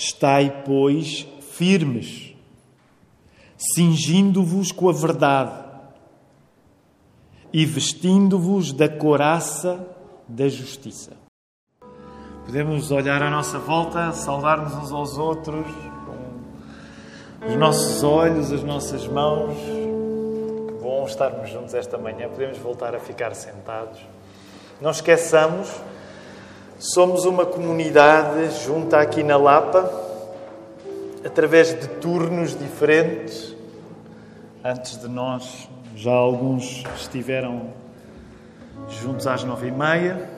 Estai, pois, firmes, cingindo-vos com a verdade e vestindo-vos da coraça da justiça. Podemos olhar à nossa volta, saudar-nos uns aos outros, com os nossos olhos, as nossas mãos. Que bom estarmos juntos esta manhã. Podemos voltar a ficar sentados. Não esqueçamos, somos uma comunidade junta aqui na Lapa, através de turnos diferentes. Antes de nós, já alguns estiveram juntos às nove e meia.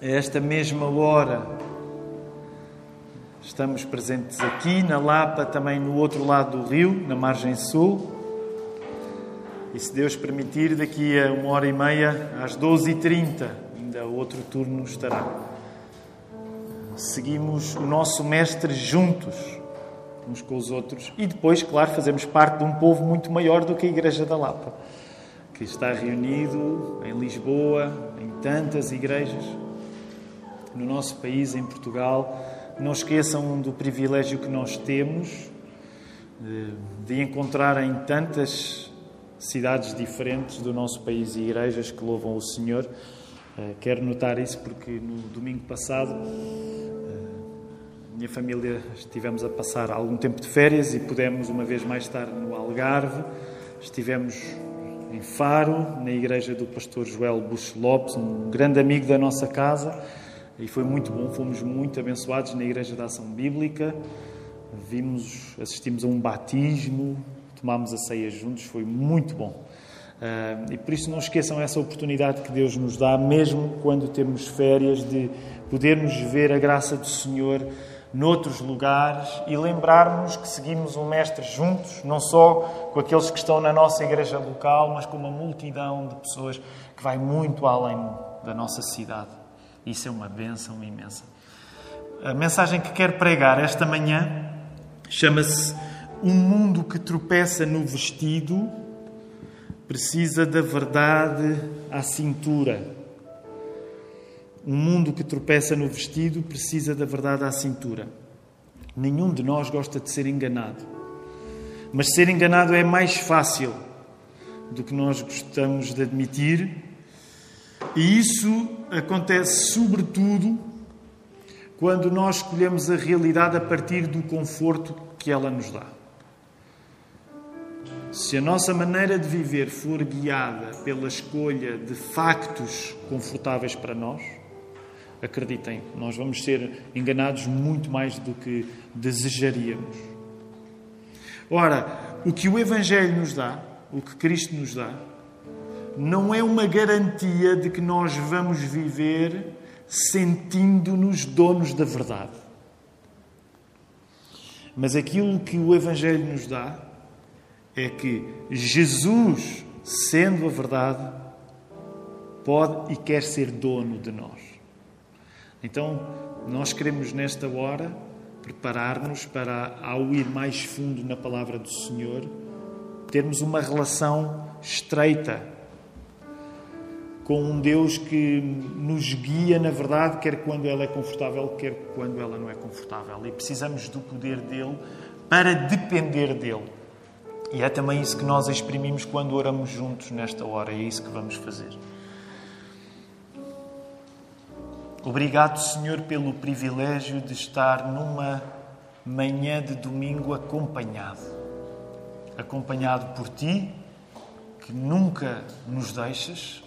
A esta mesma hora, estamos presentes aqui na Lapa, também no outro lado do rio, na margem sul. E se Deus permitir, daqui a uma hora e meia, às 12h30, ainda outro turno estará. Seguimos o nosso Mestre juntos, uns com os outros, e depois, claro, fazemos parte de um povo muito maior do que a Igreja da Lapa, que está reunido em Lisboa, em tantas igrejas, no nosso país, em Portugal. Não esqueçam do privilégio que nós temos de, de encontrar em tantas cidades diferentes do nosso país e igrejas que louvam o Senhor. Uh, quero notar isso porque no domingo passado uh, minha família estivemos a passar algum tempo de férias e pudemos uma vez mais estar no Algarve. Estivemos em Faro, na igreja do pastor Joel Bush Lopes, um grande amigo da nossa casa, e foi muito bom. Fomos muito abençoados na igreja da Ação Bíblica. Vimos, assistimos a um batismo, tomámos a ceia juntos, foi muito bom. E por isso não esqueçam essa oportunidade que Deus nos dá, mesmo quando temos férias, de podermos ver a graça do Senhor noutros lugares e lembrarmos que seguimos o Mestre juntos, não só com aqueles que estão na nossa igreja local, mas com uma multidão de pessoas que vai muito além da nossa cidade. Isso é uma bênção imensa. A mensagem que quero pregar esta manhã chama-se um mundo que tropeça no vestido precisa da verdade à cintura. Um mundo que tropeça no vestido precisa da verdade à cintura. Nenhum de nós gosta de ser enganado. Mas ser enganado é mais fácil do que nós gostamos de admitir. E isso acontece sobretudo quando nós escolhemos a realidade a partir do conforto que ela nos dá. Se a nossa maneira de viver for guiada pela escolha de factos confortáveis para nós, acreditem, nós vamos ser enganados muito mais do que desejaríamos. Ora, o que o Evangelho nos dá, o que Cristo nos dá, não é uma garantia de que nós vamos viver sentindo-nos donos da verdade. Mas aquilo que o Evangelho nos dá é que Jesus, sendo a verdade, pode e quer ser dono de nós. Então, nós queremos nesta hora preparar-nos para, ao ir mais fundo na palavra do Senhor, termos uma relação estreita com um Deus que nos guia na verdade, quer quando ela é confortável, quer quando ela não é confortável. E precisamos do poder dele para depender dele. E é também isso que nós exprimimos quando oramos juntos nesta hora, é isso que vamos fazer. Obrigado, Senhor, pelo privilégio de estar numa manhã de domingo acompanhado. Acompanhado por Ti, que nunca nos deixas.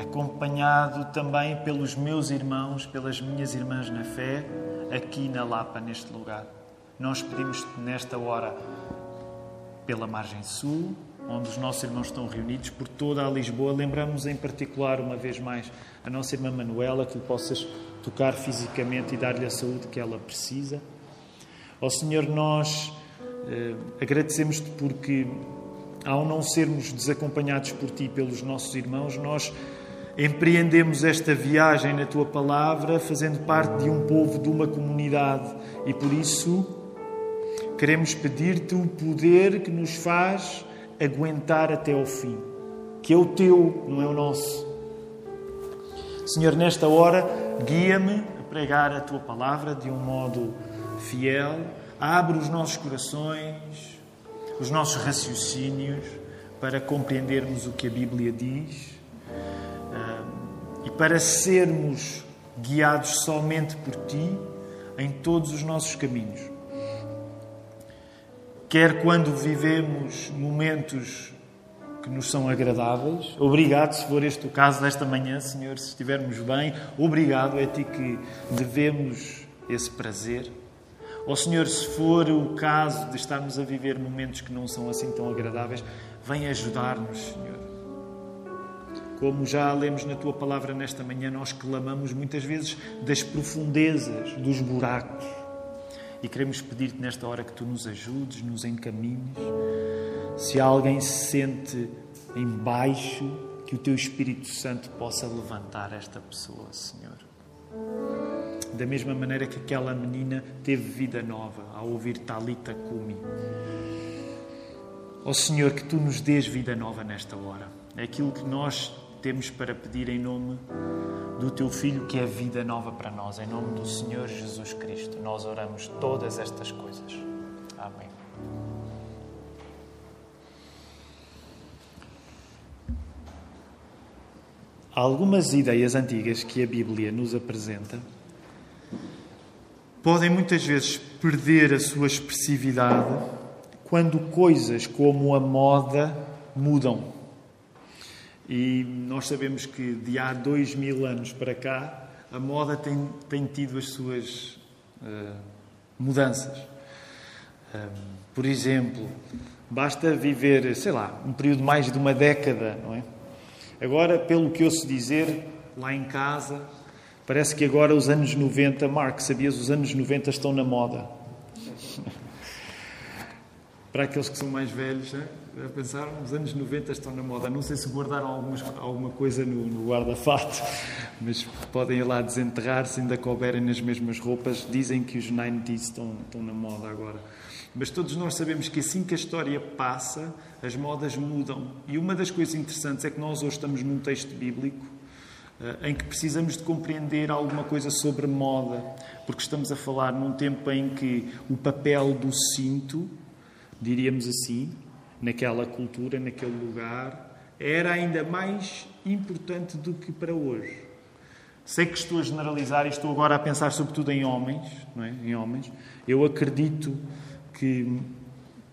Acompanhado também pelos meus irmãos, pelas minhas irmãs na fé, aqui na Lapa, neste lugar. Nós pedimos nesta hora pela margem sul, onde os nossos irmãos estão reunidos, por toda a Lisboa. Lembramos em particular, uma vez mais, a nossa irmã Manuela, que lhe possas tocar fisicamente e dar-lhe a saúde que ela precisa. Ó Senhor, nós eh, agradecemos-te porque, ao não sermos desacompanhados por Ti pelos nossos irmãos, nós empreendemos esta viagem na Tua palavra, fazendo parte de um povo, de uma comunidade, e por isso queremos pedir-te o poder que nos faz aguentar até ao fim, que é o teu, não é o nosso. Senhor, nesta hora, guia-me pregar a tua palavra de um modo fiel. Abre os nossos corações, os nossos raciocínios para compreendermos o que a Bíblia diz e para sermos guiados somente por ti em todos os nossos caminhos. Quer quando vivemos momentos que nos são agradáveis. Obrigado, se for este o caso desta manhã, Senhor, se estivermos bem. Obrigado, é a Ti que devemos esse prazer. Ó oh, Senhor, se for o caso de estarmos a viver momentos que não são assim tão agradáveis, vem ajudar-nos, Senhor. Como já lemos na tua palavra nesta manhã, nós clamamos muitas vezes das profundezas, dos buracos. E queremos pedir-te nesta hora que tu nos ajudes, nos encaminhes. Se alguém se sente em baixo, que o teu Espírito Santo possa levantar esta pessoa, Senhor. Da mesma maneira que aquela menina teve vida nova ao ouvir Talita Kumi. Ó oh, Senhor, que tu nos dês vida nova nesta hora. É aquilo que nós temos para pedir em nome do teu Filho, que é vida nova para nós. Em nome do Senhor Jesus Cristo, nós oramos todas estas coisas. Amém. Algumas ideias antigas que a Bíblia nos apresenta podem muitas vezes perder a sua expressividade quando coisas como a moda mudam. E nós sabemos que de há dois mil anos para cá, a moda tem, tem tido as suas uh, mudanças. Um, por exemplo, basta viver, sei lá, um período mais de uma década, não é? Agora, pelo que ouço dizer, lá em casa, parece que agora os anos 90, Mark, sabias, os anos 90 estão na moda. Para aqueles que são mais velhos, né? A pensar, os anos 90 estão na moda. Não sei se guardaram algumas, alguma coisa no, no guarda-fato, mas podem ir lá desenterrar se ainda couberem nas mesmas roupas. Dizem que os 90s estão, estão na moda agora. Mas todos nós sabemos que assim que a história passa, as modas mudam. E uma das coisas interessantes é que nós hoje estamos num texto bíblico eh, em que precisamos de compreender alguma coisa sobre moda, porque estamos a falar num tempo em que o papel do cinto, diríamos assim, naquela cultura, naquele lugar, era ainda mais importante do que para hoje. Sei que estou a generalizar e estou agora a pensar sobretudo em homens, não é? Em homens. Eu acredito que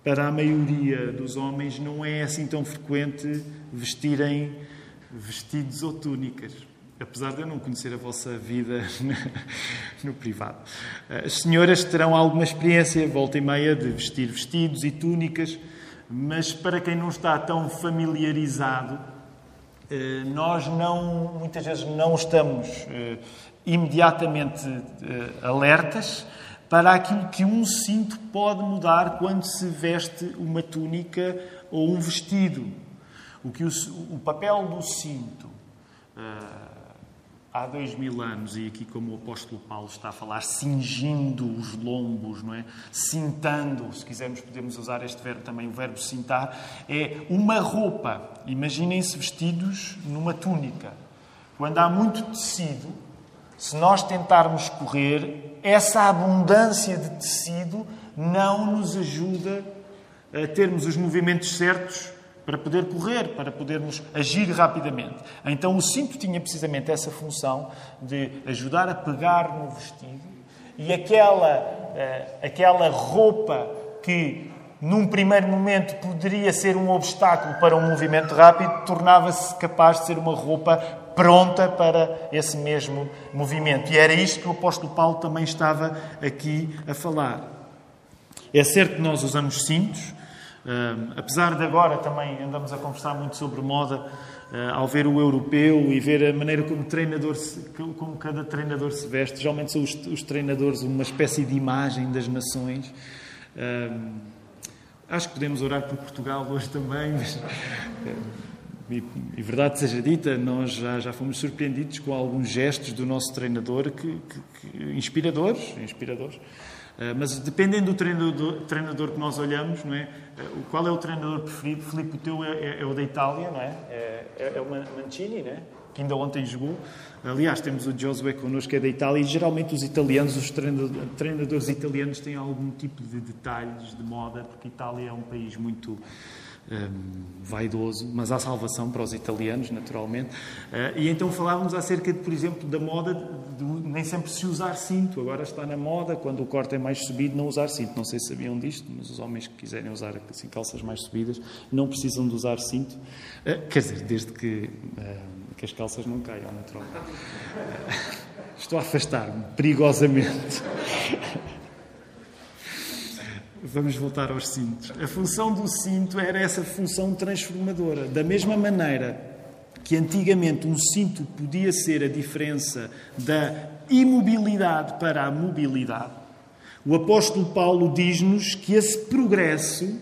para a maioria dos homens não é assim tão frequente vestirem vestidos ou túnicas. Apesar de eu não conhecer a vossa vida no privado. As senhoras terão alguma experiência, volta e meia, de vestir vestidos e túnicas mas para quem não está tão familiarizado, eh, nós não, muitas vezes não estamos eh, imediatamente eh, alertas para aquilo que um cinto pode mudar quando se veste uma túnica ou um vestido. O que o, o papel do cinto há dois mil anos, e aqui como o apóstolo Paulo está a falar, cingindo os lombos, não é? Cintando, se quisermos podemos usar este verbo também, o verbo cintar, é uma roupa. Imaginem-se vestidos numa túnica. Quando há muito tecido, se nós tentarmos correr, essa abundância de tecido não nos ajuda a termos os movimentos certos para poder correr, para podermos agir rapidamente. Então o cinto tinha precisamente essa função de ajudar a pegar no vestido e aquela, uh, aquela roupa que num primeiro momento poderia ser um obstáculo para um movimento rápido, tornava-se capaz de ser uma roupa pronta para esse mesmo movimento. E era isto que o apóstolo Paulo também estava aqui a falar. É certo que nós usamos cintos, Uh, apesar de agora também andamos a conversar muito sobre moda, uh, ao ver o europeu e ver a maneira como, treinador se, como cada treinador se veste, geralmente são os, os, treinadores uma espécie de imagem das nações. Uh, acho que podemos orar por Portugal hoje também, mas, e, e, verdade seja dita, nós já, já fomos surpreendidos com alguns gestos do nosso treinador que, que, que inspiradores, inspiradores. Eh, mas dependendo do treinador, treinador, que nós olhamos, não é? Eh, qual é o treinador preferido? Filipe, o teu é, é, é o da Itália, não é? É, é, é o Mancini, não é? que ainda ontem jogou. Aliás, temos o Josué connosco, que é da Itália, e geralmente os italianos, os treinadores italianos, têm algum tipo de detalhes de moda, porque Itália é um país muito um, vaidoso, mas há salvação para os italianos, naturalmente. Uh, e então falávamos acerca, de, por exemplo, da moda de, nem sempre se usar cinto. Agora está na moda, quando o corte é mais subido, não usar cinto. Não sei se sabiam disto, mas os homens que quiserem usar assim, calças mais subidas não precisam de usar cinto. Uh, quer dizer, desde que, uh, que as calças não caiam, naturalmente. estou a afastar-me perigosamente. Vamos voltar aos cintos. A função do cinto era essa função transformadora. Da mesma maneira que antigamente um cinto podia ser a diferença da imobilidade para a mobilidade, o apóstolo Paulo diz-nos que esse progresso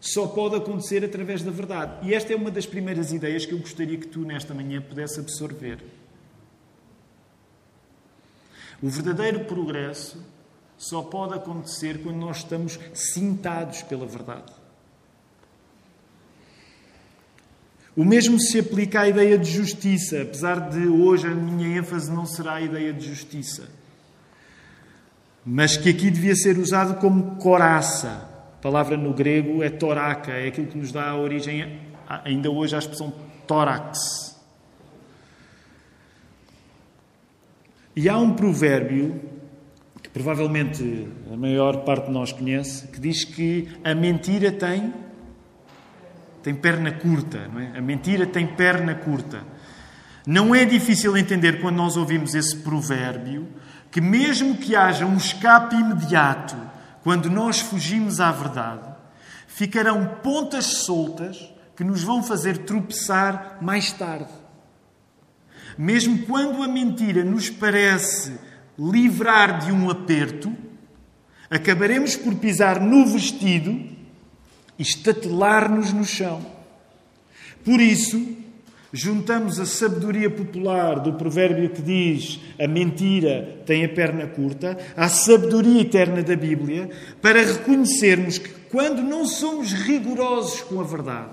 só pode acontecer através da verdade. E esta é uma das primeiras ideias que eu gostaria que tu, nesta manhã, pudesse absorver. O verdadeiro progresso só pode acontecer quando nós estamos cintados pela verdade. O mesmo se aplica à ideia de justiça, apesar de hoje a minha ênfase não será a ideia de justiça, mas que aqui devia ser usado como coraça. A palavra no grego é toraca, é aquilo que nos dá a origem ainda hoje à expressão tórax. E há um provérbio provavelmente a maior parte de nós conhece, que diz que a mentira tem tem perna curta, não é? A mentira tem perna curta. Não é difícil entender quando nós ouvimos esse provérbio que mesmo que haja um escape imediato quando nós fugimos à verdade, ficarão pontas soltas que nos vão fazer tropeçar mais tarde. Mesmo quando a mentira nos parece livrar de um aperto, acabaremos por pisar no vestido e estatelar-nos no chão. Por isso, juntamos a sabedoria popular do provérbio que diz a mentira tem a perna curta, à sabedoria eterna da Bíblia, para reconhecermos que quando não somos rigorosos com a verdade,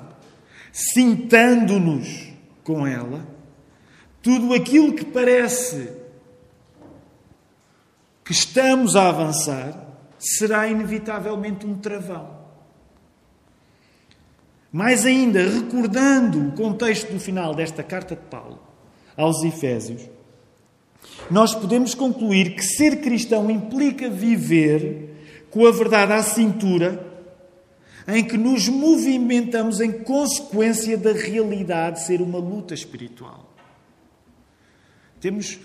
cintando-nos com ela, tudo aquilo que parece que estamos a avançar será inevitavelmente um travão. Mais ainda, recordando o contexto do final desta carta de Paulo aos Efésios, nós podemos concluir que ser cristão implica viver com a verdade à cintura, em que nos movimentamos em consequência da realidade ser uma luta espiritual. Temos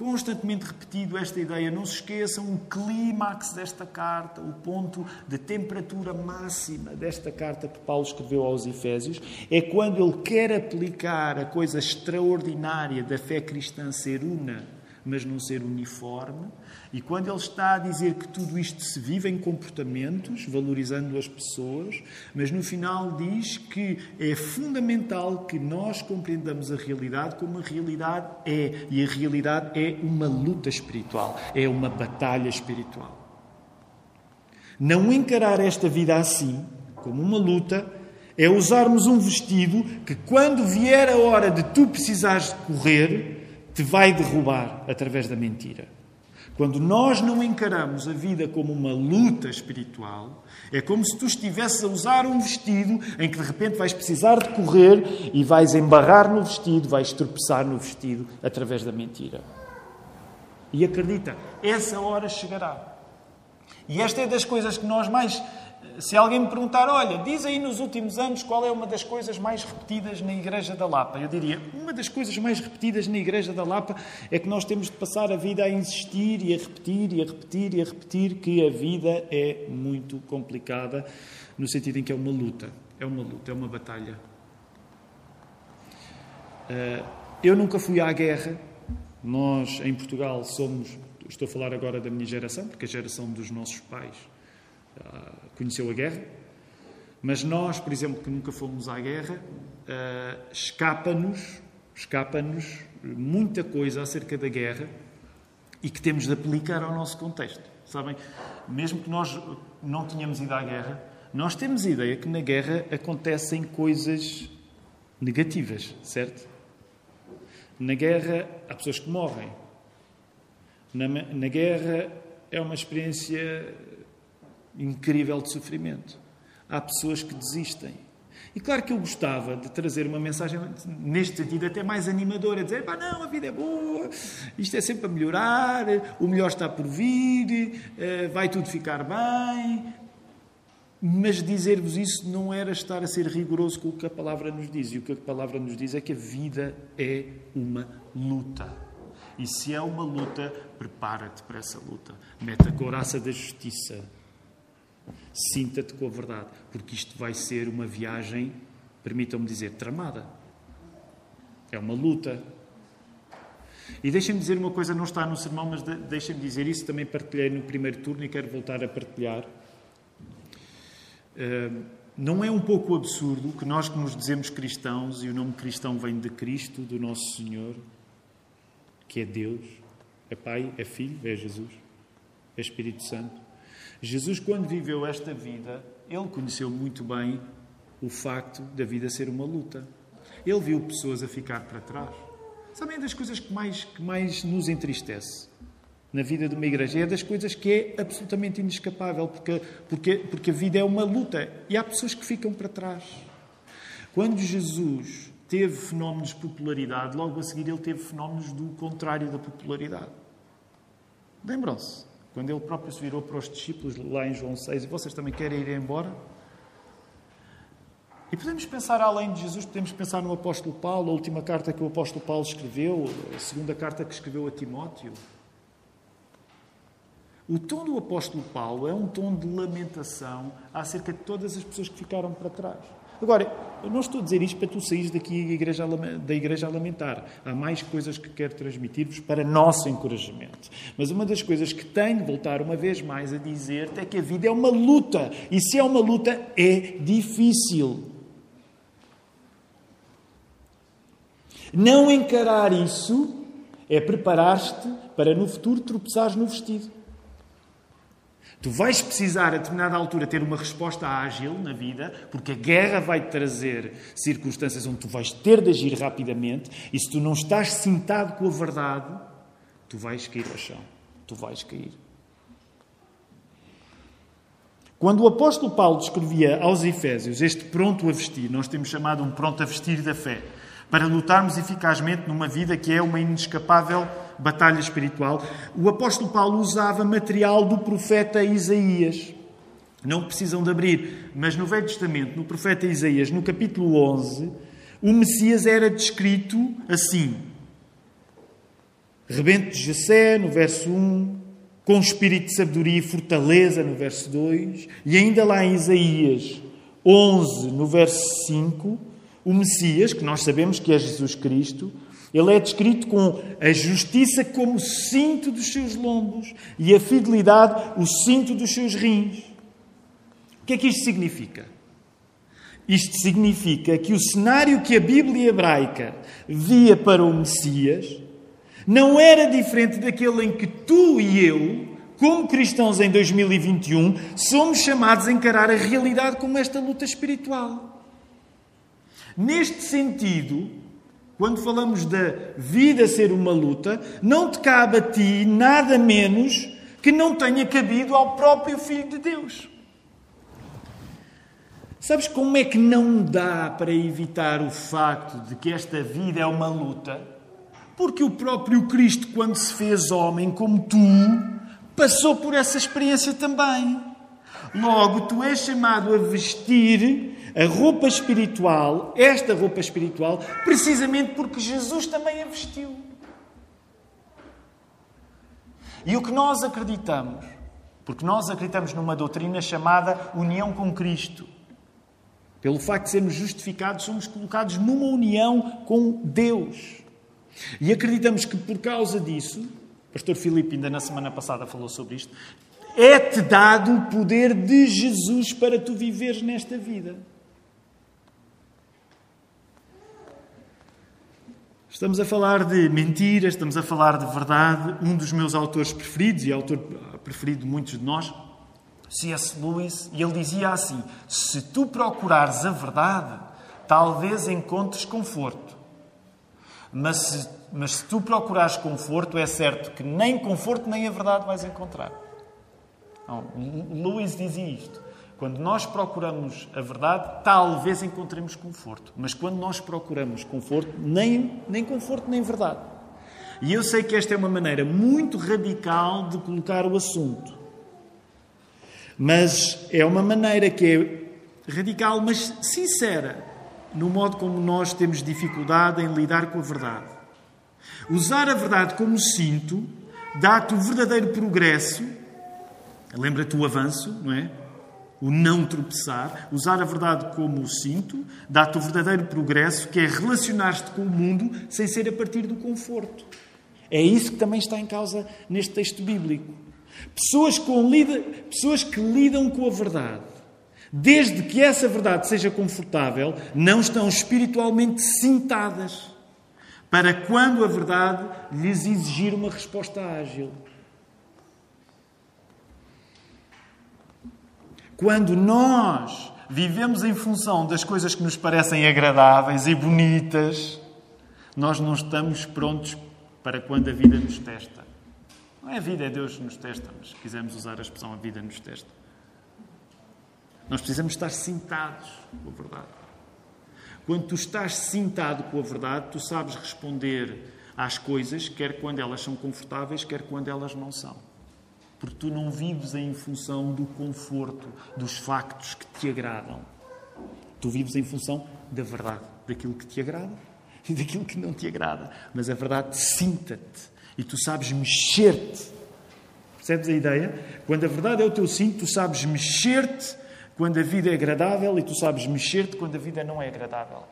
constantemente repetido esta ideia. Não se esqueçam o clímax desta carta, o ponto de temperatura máxima desta carta que Paulo escreveu aos Efésios, é quando ele quer aplicar a coisa extraordinária da fé cristã ser una, mas não ser uniforme. E quando ele está a dizer que tudo isto se vive em comportamentos, valorizando as pessoas, mas no final diz que é fundamental que nós compreendamos a realidade como a realidade é. E a realidade é uma luta espiritual, é uma batalha espiritual. Não encarar esta vida assim, como uma luta, é usarmos um vestido que, quando vier a hora de tu precisares de correr, te vai derrubar através da mentira. Quando nós não encaramos a vida como uma luta espiritual, é como se tu estivesses a usar um vestido em que de repente vais precisar de correr e vais embarrar no vestido, vais tropeçar no vestido através da mentira. E acredita, essa hora chegará. E esta é das coisas que nós mais se alguém me perguntar, olha, diz aí nos últimos anos qual é uma das coisas mais repetidas na Igreja da Lapa, eu diria, uma das coisas mais repetidas na Igreja da Lapa é que nós temos de passar a vida a insistir e a repetir e a repetir e a repetir que a vida é muito complicada, no sentido em que é uma luta, é uma luta, é uma batalha. Eh, eu nunca fui à guerra, nós em Portugal somos, estou a falar agora da minha geração, porque a geração dos nossos pais ah, conheceu a guerra, mas nós, por exemplo, que nunca fomos à guerra, uh, escapa-nos escapa-nos muita coisa acerca da guerra e que temos de aplicar ao nosso contexto. Sabem, mesmo que nós não tenhamos ido à guerra, nós temos ideia que na guerra acontecem coisas negativas, certo? Na guerra há pessoas que morrem. Na, na guerra é uma experiência incrível de sofrimento. Há pessoas que desistem. E claro que eu gostava de trazer uma mensagem neste sentido até mais animadora, dizer, pá, não, a vida é boa, isto é sempre a melhorar, o melhor está por vir, eh, vai tudo ficar bem. Mas dizer-vos isso não era estar a ser rigoroso com o que a palavra nos diz. E o que a palavra nos diz é que a vida é uma luta. E se é uma luta, prepara-te para essa luta. Mete a couraça da justiça Sinta-te com a verdade, porque isto vai ser uma viagem, permitam-me dizer, tramada. É uma luta. E deixem-me dizer uma coisa, não está no sermão, mas deixem-me dizer isso, também partilhei no primeiro turno e quero voltar a partilhar. não é um pouco absurdo que nós que nos dizemos cristãos, e o nome cristão vem de Cristo, do nosso Senhor, que é Deus, é Pai, é Filho, é Jesus, é Espírito Santo, Jesus, quando viveu esta vida, ele conheceu muito bem o facto da vida ser uma luta. Ele viu pessoas a ficar para trás. Sabem das coisas que mais, que mais nos entristece na vida de uma igreja? É das coisas que é absolutamente inescapável, porque, porque, porque a vida é uma luta e há pessoas que ficam para trás. Quando Jesus teve fenómenos de popularidade, logo a seguir ele teve fenómenos do contrário da popularidade. Lembram-se? Quando ele próprio se virou para os discípulos lá em João 6, e vocês também querem ir embora? E podemos pensar além de Jesus, podemos pensar no apóstolo Paulo, a última carta que o apóstolo Paulo escreveu, a segunda carta que escreveu a Timóteo. O tom do apóstolo Paulo é um tom de lamentação acerca de todas as pessoas que ficaram para trás. Agora, eu não estou a dizer isto para tu sair daqui da igreja, da igreja a lamentar. Há mais coisas que quero transmitir-vos para nosso encorajamento. Mas uma das coisas que tenho de voltar uma vez mais a dizer é que a vida é uma luta. E se é uma luta, é difícil. Não encarar isso é preparar-te para no futuro tropeçares no vestido. Tu vais precisar, a determinada altura, ter uma resposta ágil na vida, porque a guerra vai trazer circunstâncias onde tu vais ter de agir rapidamente, e se tu não estás sentado com a verdade, tu vais cair ao chão. Tu vais cair. Quando o apóstolo Paulo descrevia aos Efésios este pronto a vestir, nós temos chamado um pronto a vestir da fé, para lutarmos eficazmente numa vida que é uma inescapável batalha espiritual, o apóstolo Paulo usava material do profeta Isaías. Não precisam de abrir, mas no Velho Testamento, no profeta Isaías, no capítulo 11, o Messias era descrito assim: rebento de Jessé, no verso 1, com espírito de sabedoria e fortaleza, no verso 2, e ainda lá em Isaías 11, no verso 5, o Messias, que nós sabemos que é Jesus Cristo, ele é descrito com a justiça como o cinto dos seus lombos e a fidelidade o cinto dos seus rins. O que é que isto significa? Isto significa que o cenário que a Bíblia hebraica via para o Messias não era diferente daquele em que tu e eu, como cristãos em 2021, somos chamados a encarar a realidade como esta luta espiritual. Neste sentido, quando falamos da vida ser uma luta, não te cabe a ti nada menos que não tenha cabido ao próprio Filho de Deus. Sabes como é que não dá para evitar o facto de que esta vida é uma luta? Porque o próprio Cristo, quando se fez homem como tu, passou por essa experiência também. Logo, tu és chamado a vestir a roupa espiritual, esta roupa espiritual, precisamente porque Jesus também a vestiu. E o que nós acreditamos, porque nós acreditamos numa doutrina chamada união com Cristo. Pelo facto de sermos justificados, somos colocados numa união com Deus. E acreditamos que por causa disso, o pastor Filipe ainda na semana passada falou sobre isto, é-te dado o poder de Jesus para tu viveres nesta vida. Estamos a falar de mentiras, estamos a falar de verdade. Um dos meus autores preferidos, e autor preferido de muitos de nós, C.S. Lewis, e ele dizia assim: Se tu procurares a verdade, talvez encontres conforto. Mas se mas se tu procurares conforto, é certo que nem conforto nem a verdade vais encontrar. Não, Lewis dizia isto. Quando nós procuramos a verdade, talvez encontremos conforto. Mas quando nós procuramos conforto, nem, nem conforto nem verdade. E eu sei que esta é uma maneira muito radical de colocar o assunto. Mas é uma maneira que é radical, mas sincera, no modo como nós temos dificuldade em lidar com a verdade. Usar a verdade como cinto dá-te o verdadeiro progresso. Lembra-te o avanço, não é? O não tropeçar, usar a verdade como o cinto, dá-te o verdadeiro progresso, que é relacionar-te com o mundo sem ser a partir do conforto. É isso que também está em causa neste texto bíblico. Pessoas, com, pessoas que lidam com a verdade, desde que essa verdade seja confortável, não estão espiritualmente cintadas para quando a verdade lhes exigir uma resposta ágil. Quando nós vivemos em função das coisas que nos parecem agradáveis e bonitas, nós não estamos prontos para quando a vida nos testa. Não é a vida, é Deus que nos testa, mas quisermos usar a expressão a vida nos testa. Nós precisamos estar cintados com a verdade. Quando tu estás cintado com a verdade, tu sabes responder às coisas, quer quando elas são confortáveis, quer quando elas não são. Porque tu não vives em função do conforto, dos factos que te agradam. Tu vives em função da verdade, daquilo que te agrada e daquilo que não te agrada. Mas a verdade cinta-te e tu sabes mexer-te. Percebes a ideia? Quando a verdade é o teu cinto, tu sabes mexer-te quando a vida é agradável e tu sabes mexer-te quando a vida não é agradável.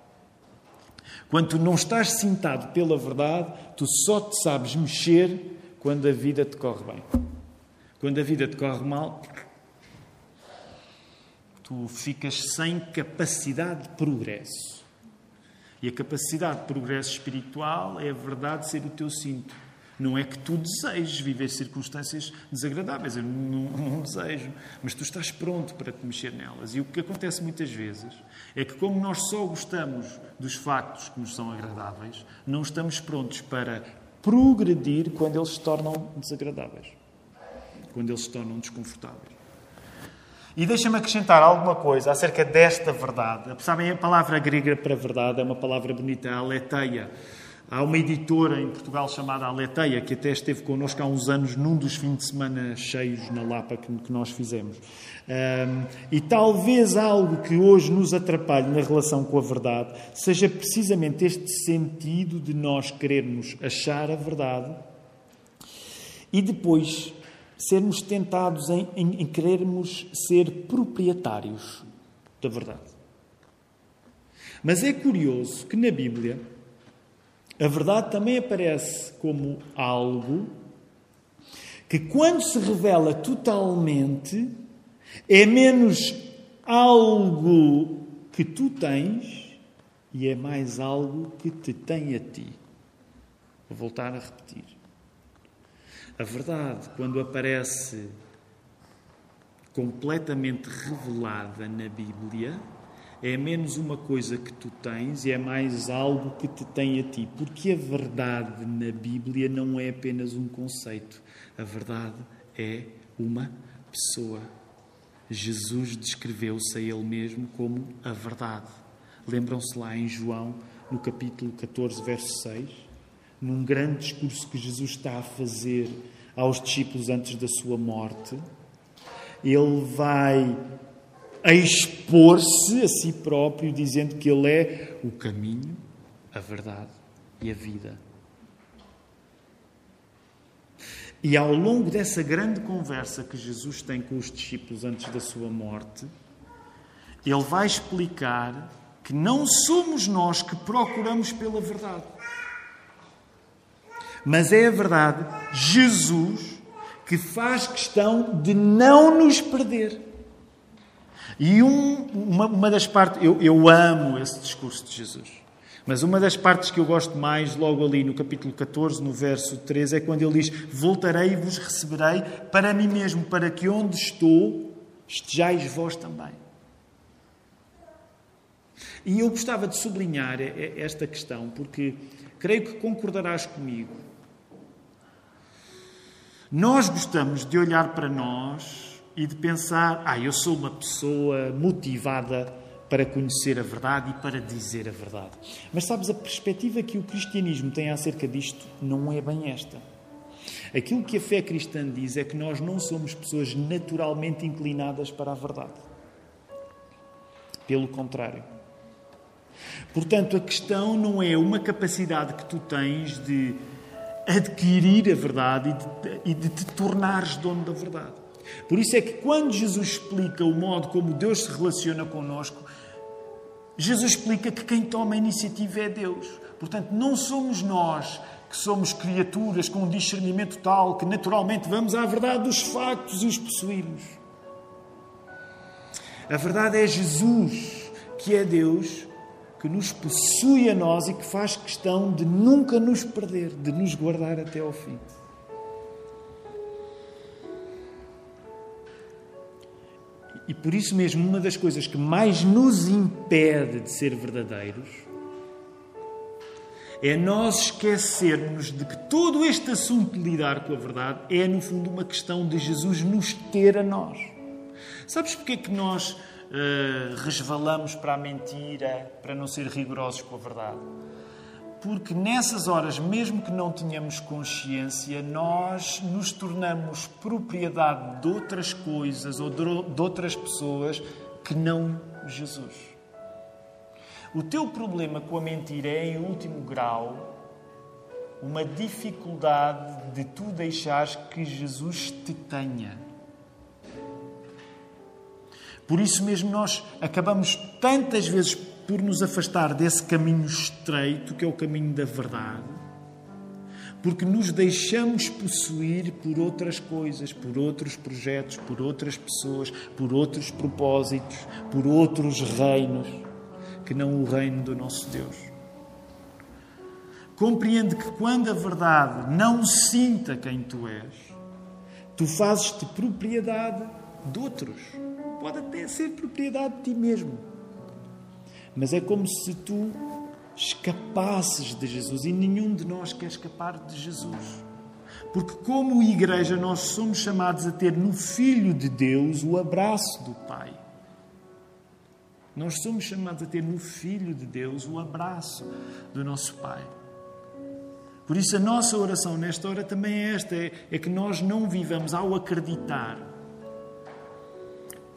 Quando tu não estás cintado pela verdade, tu só te sabes mexer quando a vida te corre bem. Quando a vida te corre mal, tu ficas sem capacidade de progresso. E a capacidade de progresso espiritual é a verdade ser o teu cinto. Não é que tu desejes viver circunstâncias desagradáveis, eu não, não, desejo, mas tu estás pronto para te mexer nelas. E o que acontece muitas vezes é que, como nós só gostamos dos factos que nos são agradáveis, não estamos prontos para progredir quando eles se tornam desagradáveis quando eles se tornam desconfortáveis. E deixa-me acrescentar alguma coisa acerca desta verdade. Sabem, a palavra grega para verdade é uma palavra bonita, aletheia. Há uma editora em Portugal chamada Aleteia, que até esteve connosco há uns anos num dos fins de semana cheios na Lapa que, que nós fizemos. Um, e talvez algo que hoje nos atrapalhe na relação com a verdade seja precisamente este sentido de nós querermos achar a verdade e depois sermos tentados em, em, em querermos ser proprietários da verdade. Mas é curioso que na Bíblia a verdade também aparece como algo que, quando se revela totalmente, é menos algo que tu tens e é mais algo que te tem a ti. Vou voltar a repetir. A verdade, quando aparece completamente revelada na Bíblia, é menos uma coisa que tu tens e é mais algo que te tem a ti. Porque a verdade na Bíblia não é apenas um conceito, a verdade é uma pessoa. Jesus descreveu-se a ele mesmo como a verdade. Lembram-se lá em João, no capítulo 14, verso 6? Num grande discurso que Jesus está a fazer aos discípulos antes da sua morte, ele vai expor-se a si próprio, dizendo que ele é o caminho, a verdade e a vida. E ao longo dessa grande conversa que Jesus tem com os discípulos antes da sua morte, ele vai explicar que não somos nós que procuramos pela verdade. Mas é a verdade, Jesus, que faz questão de não nos perder. E um, uma, uma, das partes, eu, eu amo esse discurso de Jesus, mas uma das partes que eu gosto mais, logo ali no capítulo 14, no verso 13, é quando ele diz: Voltarei e vos receberei para mim mesmo, para que onde estou estejais vós também. E eu gostava de sublinhar esta questão, porque creio que concordarás comigo. Nós gostamos de olhar para nós e de pensar: ah, eu sou uma pessoa motivada para conhecer a verdade e para dizer a verdade. Mas sabes, a perspectiva que o cristianismo tem acerca disto não é bem esta. Aquilo que a fé cristã diz é que nós não somos pessoas naturalmente inclinadas para a verdade. Pelo contrário. Portanto, a questão não é uma capacidade que tu tens de adquirir a verdade e de, e de te tornares dono da verdade. Por isso é que quando Jesus explica o modo como Deus se relaciona connosco, Jesus explica que quem toma a iniciativa é Deus. Portanto, não somos nós que somos criaturas com um discernimento tal que naturalmente vamos à verdade dos factos e os possuímos. A verdade é Jesus, que é Deus, que nos possui a nós e que faz questão de nunca nos perder, de nos guardar até ao fim. E por isso mesmo, uma das coisas que mais nos impede de ser verdadeiros é nós esquecermos de que todo este assunto de lidar com a verdade é, no fundo, uma questão de Jesus nos ter a nós. Sabes porque é que nós uh, resvalamos para a mentira, para não ser rigorosos com a verdade. Porque nessas horas, mesmo que não tenhamos consciência, nós nos tornamos propriedade de outras coisas ou de outras pessoas que não Jesus. O teu problema com a mentira é, em último grau, uma dificuldade de tu deixares que Jesus te tenha. Por isso mesmo nós acabamos tantas vezes por nos afastar desse caminho estreito que é o caminho da verdade, porque nos deixamos possuir por outras coisas, por outros projetos, por outras pessoas, por outros propósitos, por outros reinos, que não o reino do nosso Deus. Compreende que quando a verdade não sinta quem tu és, tu fazes-te propriedade de outros pode até ser propriedade de ti mesmo. Mas é como se tu escapasses de Jesus e nenhum de nós quer escapar de Jesus. Porque, como igreja, nós somos chamados a ter no Filho de Deus o abraço do Pai. Nós somos chamados a ter no Filho de Deus o abraço do nosso Pai. Por isso, a nossa oração nesta hora também é esta: é, é que nós não vivamos ao acreditar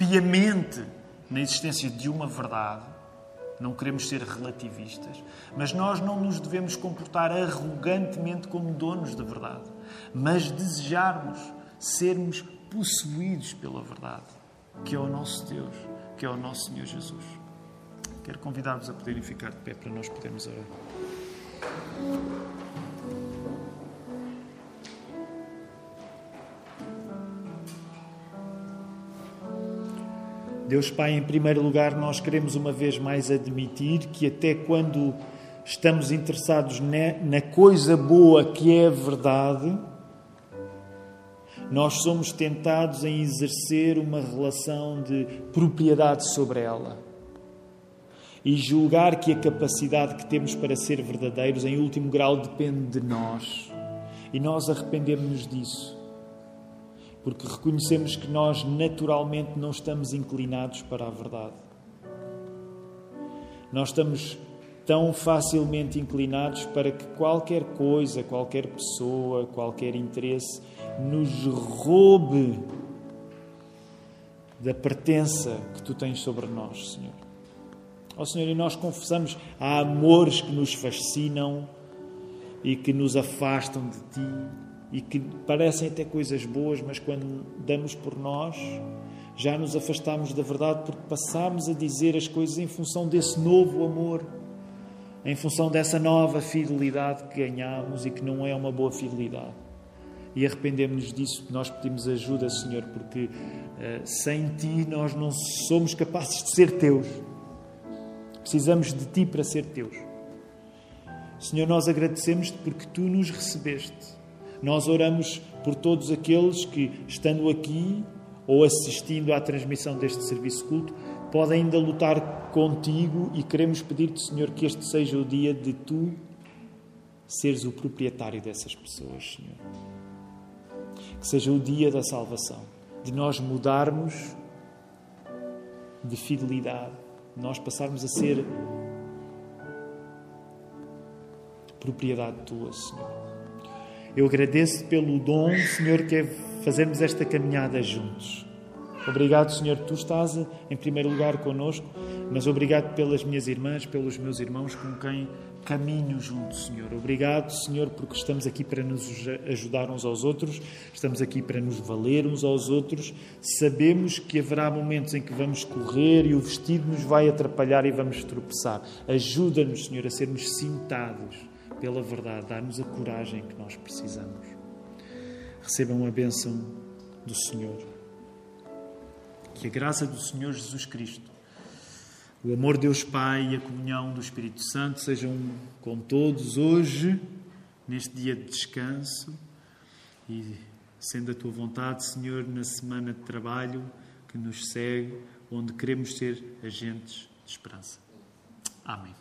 piamente na existência de uma verdade, não queremos ser relativistas, mas nós não nos devemos comportar arrogantemente como donos da verdade, mas desejarmos sermos possuídos pela verdade, que é o nosso Deus, que é o nosso Senhor Jesus. Quero convidar-vos a poderem ficar de pé para nós podermos orar. Deus Pai, em primeiro lugar, nós queremos uma vez mais admitir que até quando estamos interessados na coisa boa que é a verdade, nós somos tentados em exercer uma relação de propriedade sobre ela e julgar que a capacidade que temos para ser verdadeiros, em último grau, depende de nós. E nós arrependemos-nos disso porque reconhecemos que nós naturalmente não estamos inclinados para a verdade. Nós estamos tão facilmente inclinados para que qualquer coisa, qualquer pessoa, qualquer interesse nos roube da pertença que tu tens sobre nós, Senhor. Ó oh, Senhor, e nós confessamos, há amores que nos fascinam e que nos afastam de Ti e que parecem até coisas boas, mas quando damos por nós, já nos afastamos da verdade porque passamos a dizer as coisas em função desse novo amor, em função dessa nova fidelidade que ganhamos e que não é uma boa fidelidade. E arrependemos-nos disso, nós pedimos ajuda, Senhor, porque uh, sem Ti nós não somos capazes de ser Teus. Precisamos de Ti para ser Teus. Senhor, nós agradecemos-te porque Tu nos recebeste nós oramos por todos aqueles que, estando aqui ou assistindo à transmissão deste serviço culto, podem ainda lutar contigo e queremos pedir-te, Senhor, que este seja o dia de tu seres o proprietário dessas pessoas, Senhor. Que seja o dia da salvação, de nós mudarmos de fidelidade, de nós passarmos a ser propriedade tua, Senhor. Eu agradeço pelo dom, Senhor, que é fazermos esta caminhada juntos. Obrigado, Senhor, tu estás em primeiro lugar conosco, mas obrigado pelas minhas irmãs, pelos meus irmãos com quem caminho junto, Senhor. Obrigado, Senhor, porque estamos aqui para nos ajudar uns aos outros, estamos aqui para nos valer uns aos outros. Sabemos que haverá momentos em que vamos correr e o vestido nos vai atrapalhar e vamos tropeçar. Ajuda-nos, Senhor, a sermos cintados pela verdade, dá-nos a coragem que nós precisamos. Recebam a bênção do Senhor. Que a graça do Senhor Jesus Cristo o amor de Deus Pai e a comunhão do Espírito Santo sejam com todos hoje, neste dia de descanso e, sendo a tua vontade, Senhor, na semana de trabalho que nos segue, onde queremos ser agentes de esperança. Amém.